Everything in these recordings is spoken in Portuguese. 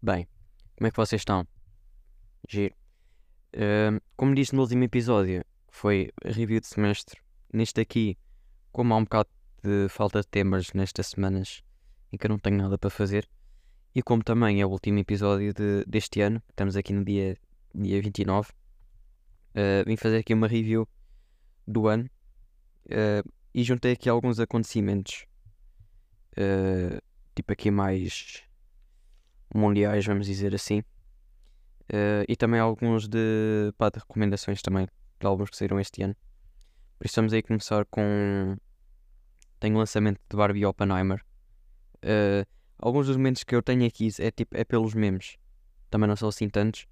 Bem, como é que vocês estão? Giro. Ahm, como disse no último episódio, foi review de semestre. Neste aqui, como há um bocado de falta de temas nestas semanas em que eu não tenho nada para fazer, e como também é o último episódio de- deste ano, estamos aqui no dia, dia 29, ah, vim fazer aqui uma review do ano ah, e juntei aqui alguns acontecimentos, ah, tipo aqui mais mundiais, vamos dizer assim. Eh, e também alguns de, pá, de recomendações também, de álbuns que saíram este ano. Por isso vamos aí começar com. Tem o lançamento de Barbie Oppenheimer. Eh, alguns dos momentos que eu tenho aqui é, tipo, é pelos memes. Também não são assim tantos.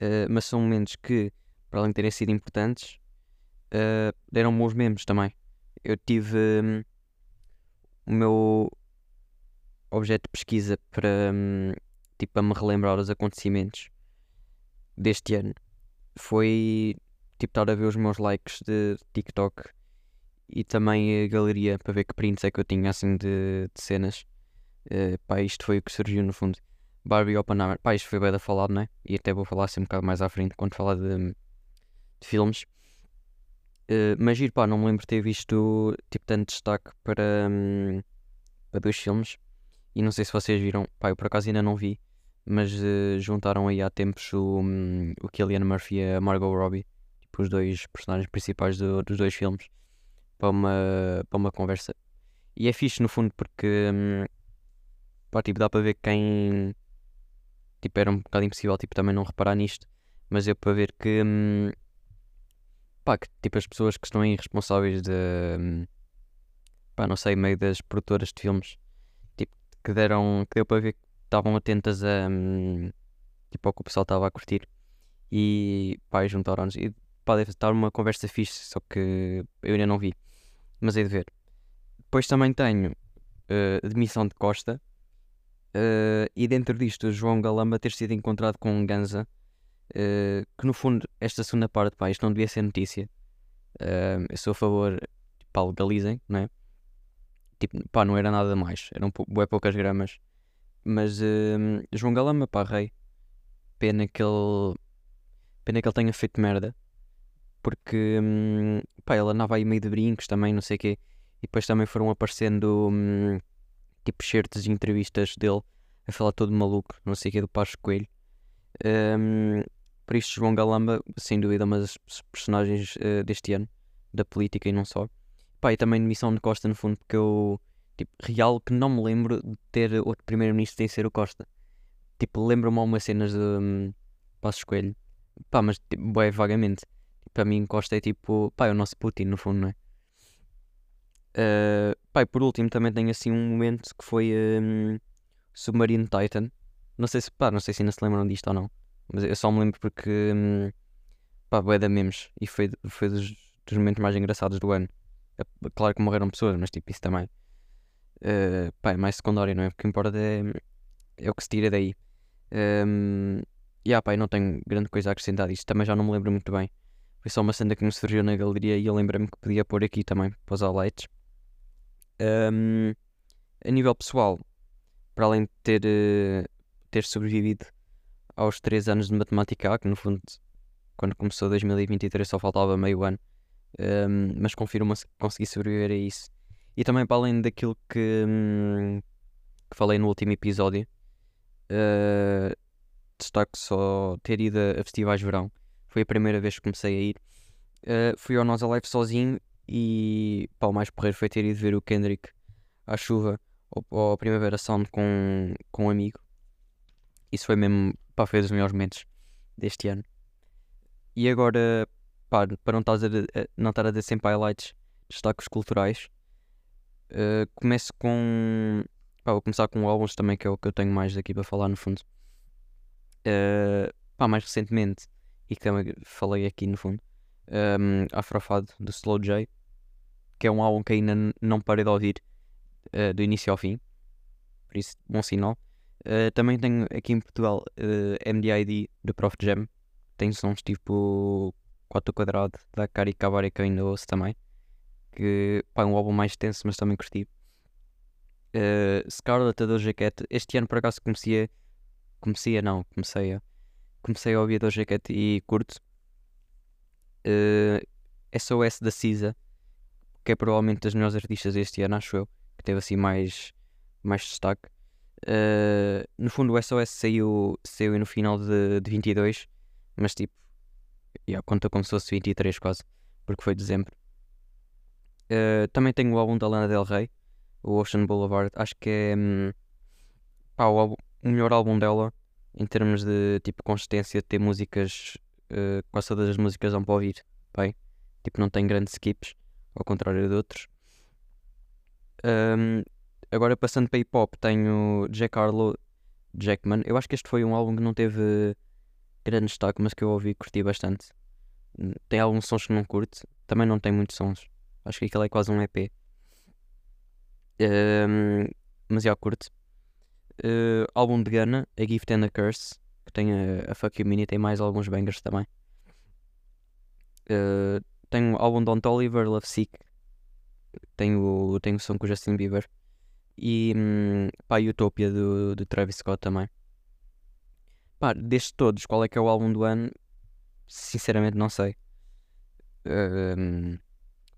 eh, mas são momentos que, para além de terem sido importantes, deram bons memes também. Eu tive hum, o meu objeto de pesquisa para, hum, tipo, para me relembrar os acontecimentos deste ano foi tipo estar a ver os meus likes de TikTok e também a galeria para ver que prints é que eu tinha assim de, de cenas. Eh, pá, isto foi o que surgiu no fundo. Barbie Oppenheimer, pá, isto foi bem da falado, né? E até vou falar assim um bocado mais à frente quando falar de, de filmes. Eh, mas giro, pá, não me lembro de ter visto tipo tanto destaque para, hum, para dois filmes. E não sei se vocês viram, pá, eu por acaso ainda não vi mas eh, juntaram aí há tempos o, hum, o Killian Murphy e a Margot Robbie, tipo os dois personagens principais do- dos dois filmes, para uma, para uma conversa. E é fixe no fundo porque hum, pá, tipo, dá para ver quem tipo, era um bocado impossível tipo, também não reparar nisto, mas deu para ver que, hum, pá, que tipo, as pessoas que estão aí responsáveis de hum, pá, não sei, meio das produtoras de filmes, tipo, que deram, que deu para ver que estavam atentas a hum, tipo ao que o pessoal estava a curtir e pá, juntaram-nos e pá, deve estar uma conversa fixe, só que eu ainda não vi, mas hei de ver. Depois também tenho eh, Demissão de Costa eh, e dentro disto João Galamba ter sido encontrado com um ganza eh, que no fundo esta segunda parte, pá, isto não devia ser notícia. Eh, eu sou a favor, pá, legalizem, não é? Tipo, pá, não era nada mais, eram pou- bué poucas gramas. Mas hum, João Galamba, pá, rei. Pena que ele. Pena que ele tenha feito merda. Porque, hum, pá, ele andava aí meio de brincos também, não sei o quê. E depois também foram aparecendo, hum, tipo, certos de entrevistas dele a falar todo maluco, não sei o quê, do Pacho Coelho. Hum, por isso, João Galamba, sem dúvida, uma das personagens eh, deste ano, da política e não só. Pá, e também de Missão de Costa, no fundo, porque eu tipo, real que não me lembro de ter outro primeiro-ministro sem ser o Costa. Tipo, lembro-me algumas cenas de hum, Passos Coelho. Pá, mas tipo, bué, vagamente. Para mim, Costa é tipo, pá, é o nosso Putin, no fundo, não é? Uh, pá, e por último, também tenho assim um momento que foi hum, Submarino Titan. Não sei se, pá, não sei se ainda se lembram disto ou não. Mas eu só me lembro porque, hum, pá, bué da memes. E foi, foi dos, dos momentos mais engraçados do ano. É, claro que morreram pessoas, mas tipo, isso também. Uh, pá, é mais secundário, não é? Porque importa é, é o que se tira daí. Um, e ah, pá, não tenho grande coisa a acrescentar disto. Também já não me lembro muito bem. Foi só uma cena que me surgiu na galeria e eu lembrei-me que podia pôr aqui também para os highlights. Um, a nível pessoal, para além de ter, eh, ter sobrevivido aos 3 anos de matemática que no fundo, quando começou 2023 só faltava meio ano, um, mas confirma-se que consegui sobreviver a isso. E também para além daquilo que, hum, que falei no último episódio, eh, destaco só ter ido a, festivais de verão. Foi a primeira vez que comecei a ir. Eh, fui ao Nós Alive sozinho e pá, o mais porreiro foi ter ido ver o Kendrick à chuva ou, ao Primavera Sound com, com um amigo. Isso foi mesmo, pá, foi dos melhores momentos deste ano. E agora, pá, para não estar a, dizer- a- dar sempre highlights, destaques culturais. Uh, começo com. Pá, vou começar com álbuns também, que é o que eu tenho mais aqui para falar no fundo. Uh, pá, mais recentemente, e que também falei aqui no fundo, um, Afrofado do Slow J, que é um álbum que ainda não parei de ouvir uh, do início ao fim, por isso, bom sinal. Uh, também tenho aqui em Portugal uh, MDID do Prof Jam, tem sons tipo 4 quadrado da Cari Cabaré que eu ainda ouço também que pá, é um álbum mais tenso, mas também curti. Uh, Scarlet, a Doja Cat. Este ano, por acaso, comecei a comecei a não, comecei a. Comecei a ouvir Doja Cat e curto. Uh, SOS da Cisa, que é provavelmente das melhores artistas deste ano, acho eu, que teve assim mais, mais destaque. Uh, no fundo, o SOS saiu, saiu no final de, de 22, mas tipo, yeah, conta como se fosse 23 quase, porque foi dezembro. Uh, também tenho o álbum da Lana Del Rey, o Ocean Boulevard. Acho que é hum, pá, o, o, melhor álbum dela em termos de tipo consistência, ter músicas, uh, quase todas as músicas dão para ouvir bem. Tipo, não tem grandes skips, ao contrário de outros. Um, agora passando para hip hop, tenho Jack Harlow, Jackman. Eu acho que este foi um álbum que não teve grande destaque, mas que eu ouvi e curti bastante. Tem alguns sons que não curto, também não tem muitos sons. Acho que aquele é quase um EP. Um, mas já curto. Uh, álbum de Ghana, A Gift and a Curse, que tem a, a Fuck You Mini, tem mais alguns bangers também. Uh, tenho o álbum de Don Oliver, Love Sick. Tenho, tenho o som com o Justin Bieber. E um, pá, Utopia do, do Travis Scott também. Pá, destes todos, qual é que é o álbum do ano? Sinceramente não sei. Um,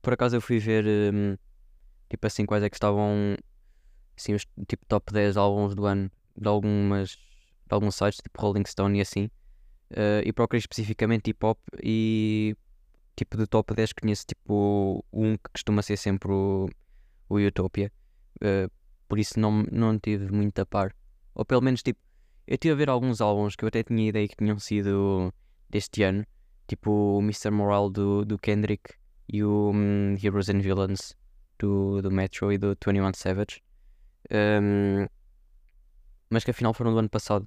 por acaso eu fui ver um, tipo assim quais é que estavam assim, os tipo top 10 álbuns do ano de algumas de alguns sites, tipo Rolling Stone e assim. Uh, e procurei especificamente hip hop e tipo do top 10 conheço tipo um que costuma ser sempre o, o Utopia. Uh, por isso não, não tive muito a par. Ou pelo menos tipo, eu tive a ver alguns álbuns que eu até tinha ideia que tinham sido deste ano. Tipo o Mr. Moral do, do Kendrick e o um, Heroes and Villains do, do Metro e do 21 Savage. Um, mas que afinal foram do ano passado.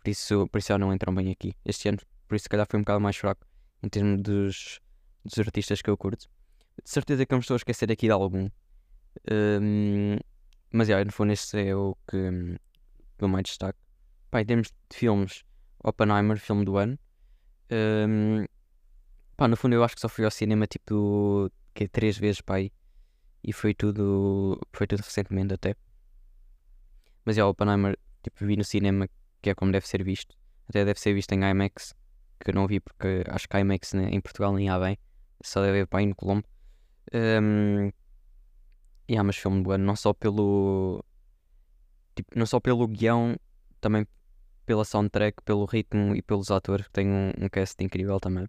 Por isso, por isso já não entram bem aqui. Este ano, por isso se calhar foi um bocado mais fraco em termos dos, dos artistas que eu curto. De certeza que eu me estou a esquecer aqui de algum. Um, mas já, no fundo, este é o que, que eu mais destaco. Pá, em termos de filmes, Oppenheimer, filme do ano. Um, Pá, no fundo eu acho que só fui ao cinema tipo que é três vezes pá, aí. E foi tudo. Foi tudo recentemente até. Mas é o Oppenheimer, tipo, vi no cinema, que é como deve ser visto. Até deve ser visto em IMAX, que eu não vi porque acho que IMAX né, em Portugal nem há bem. Só deve haver para aí no Colombo. Um, yeah, mas filme bom, não só pelo. Tipo, não só pelo guião, também pela soundtrack, pelo ritmo e pelos atores, que tem um, um cast incrível também.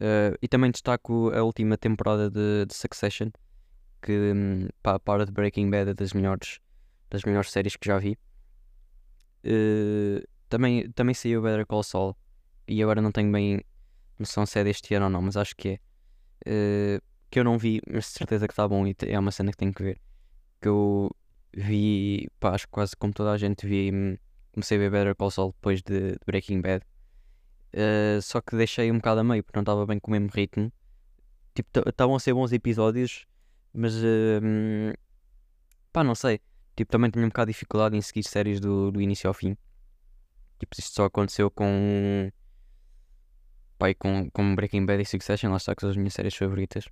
Uh, e também destaco a última temporada de, de Succession, que um, pá, para de Breaking Bad é das melhores, das melhores séries que já vi. Uh, também, também saiu Better Call Saul e agora não tenho bem noção se é deste ano ou não, mas acho que é. Uh, que eu não vi, mas de certeza que está bom e é uma cena que tenho que ver. Que eu vi, pá, acho que quase como toda a gente vi, hum, comecei a ver Better Call Saul depois de, de Breaking Bad Uh, só que deixei um bocado a meio porque não estava bem com o mesmo ritmo. Tipo, estavam a ser bons episódios, mas uh, pá, não sei. Tipo, também tinha um bocado de dificuldade em seguir séries do, do início ao fim. Tipo, isto só aconteceu com. Pá, com, com Breaking Bad e Succession, lá está, que são as minhas séries favoritas.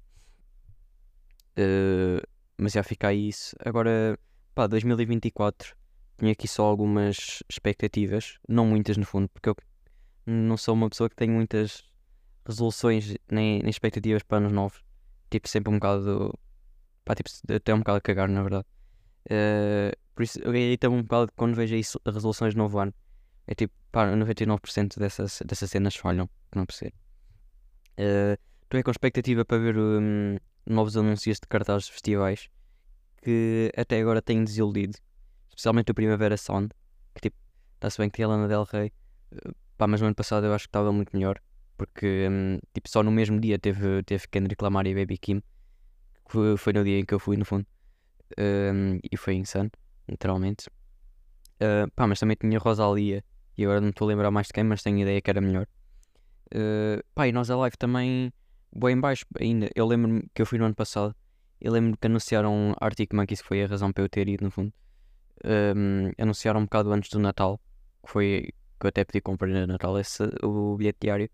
Uh, mas já fica aí isso. Agora, pá, 2024. Tinha aqui só algumas expectativas, não muitas no fundo, porque eu não sou uma pessoa que tem muitas resoluções nem, nem expectativas para anos novos. Tipo, sempre um bocado. Pá, tipo, até um bocado a cagar, na verdade. Uh, por isso, eu irrita um bocado quando vejo isso, resoluções de novo ano. É tipo, pá, 99% dessas, dessas cenas falham, não percebo. Estou uh, com expectativa para ver um, novos anúncios de cartazes de festivais que até agora têm desiludido. Especialmente o Primavera Sound, que tipo, está-se bem que tem a Lana Del Rey. Uh, Pá, mas no ano passado eu acho que estava muito melhor. Porque, hum, tipo, só no mesmo dia teve, teve Kendrick Lamar e Baby Kim. Que foi, no dia em que eu fui, no fundo. Um, e foi insano, literalmente. Uh, pá, mas também tinha Rosalia. E agora não estou a lembrar mais de quem, mas tenho ideia que era melhor. Uh, pá, e nós a live também, bem em baixo ainda. Eu lembro-me que eu fui no ano passado. Eu lembro que anunciaram Arctic Monkeys, que foi a razão para eu ter ido, no fundo. Um, anunciaram um bocado antes do Natal, que foi que eu até pedi comprar no Natal esse, o bilhete diário.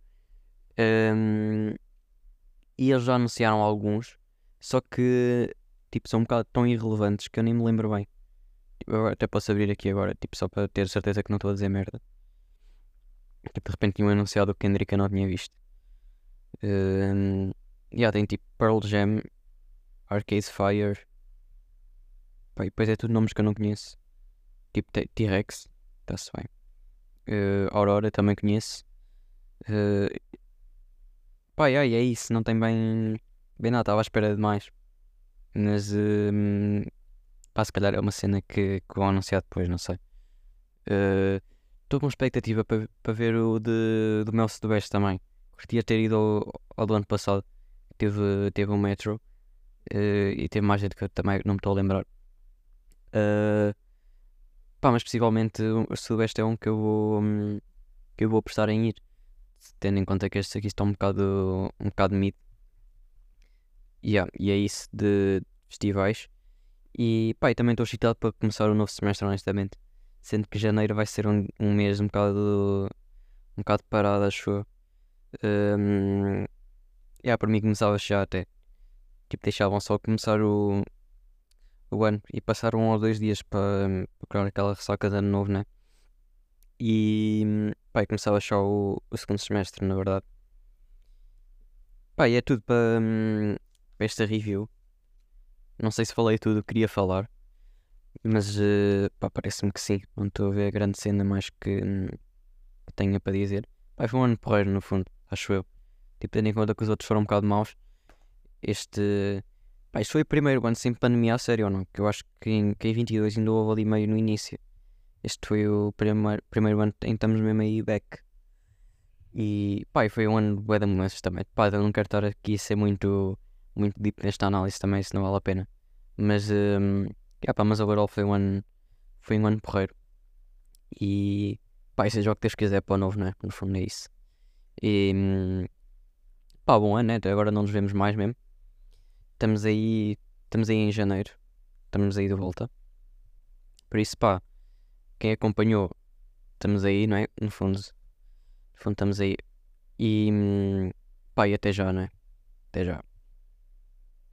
Um, e eles já anunciaram alguns, só que tipo, são um bocado tão irrelevantes que eu nem me lembro bem. eu até posso abrir aqui agora, tipo, só para ter certeza que não estou a dizer merda. Tipo, de repente tinham anunciado o Kendrick eu não tinha visto. Um, yeah, tem tipo Pearl Jam, Arcade Fire. Pá, e depois é tudo nomes que eu não conheço. Tipo T-Rex, está-se bem. Uh, Aurora também conheço. Uh, pá, yeah, é isso, não tem bem, bem nada, estava à espera de mais. Mas uh, pá, se calhar é uma cena que, que vão anunciar depois, não sei. Estou uh, com expectativa para pa ver o de, do Mel Sudoeste também. Curtia ter ido ao, ao, do ano passado. Teve, teve um metro uh, e teve mais gente que eu também não me estou a lembrar. Uh, pá, mas possivelmente o Sudoeste é um que eu vou, um, que eu vou apostar em ir. Tendo em conta que estes aqui estão um bocado, um bocado mid. Yeah, e é isso de festivais. E pá, e também estou excitado para começar o novo semestre, honestamente. Sendo que janeiro vai ser um, um mês um bocado, um bocado parado, acho eu. Um, yeah, para mim começava já até. Tipo, deixavam só começar o, o ano e passar um ou dois dias para procurar aquela ressaca de ano novo, né? E pá, começava só o, o segundo semestre, na verdade. Pá, e é tudo para, para esta review. Não sei se falei tudo o que queria falar, mas uh, pá, parece-me que sim. Não estou a ver a grande cena mais que, que tenha para dizer. Pá, foi um ano porreiro, no fundo, acho eu. Tipo, tendo em conta que os outros foram um bocado maus. Este. Pá, isto foi o primeiro ano sem pandemia a sério ou não? Que eu acho que em, que em 22 ainda houve ali meio no início. Este foi o primeiro, primeiro ano em que estamos mesmo aí back. E pá, foi um ano bué de mudanças também. Pá, eu não quero estar aqui a ser muito muito deep nesta análise também, se não vale a pena. Mas, um, yeah, pá, mas overall foi um ano, foi um ano porreiro. E pá, seja o que Deus quiser para o novo, né? No fundo é isso. E um, pá, bom ano, né? Agora não nos vemos mais mesmo. Estamos aí, estamos aí em janeiro. Estamos aí de volta. Por isso, pá, quem acompanhou, estamos aí, não é? No fundo, no fundo estamos aí. E hum, pá, e até já, não é? Até já.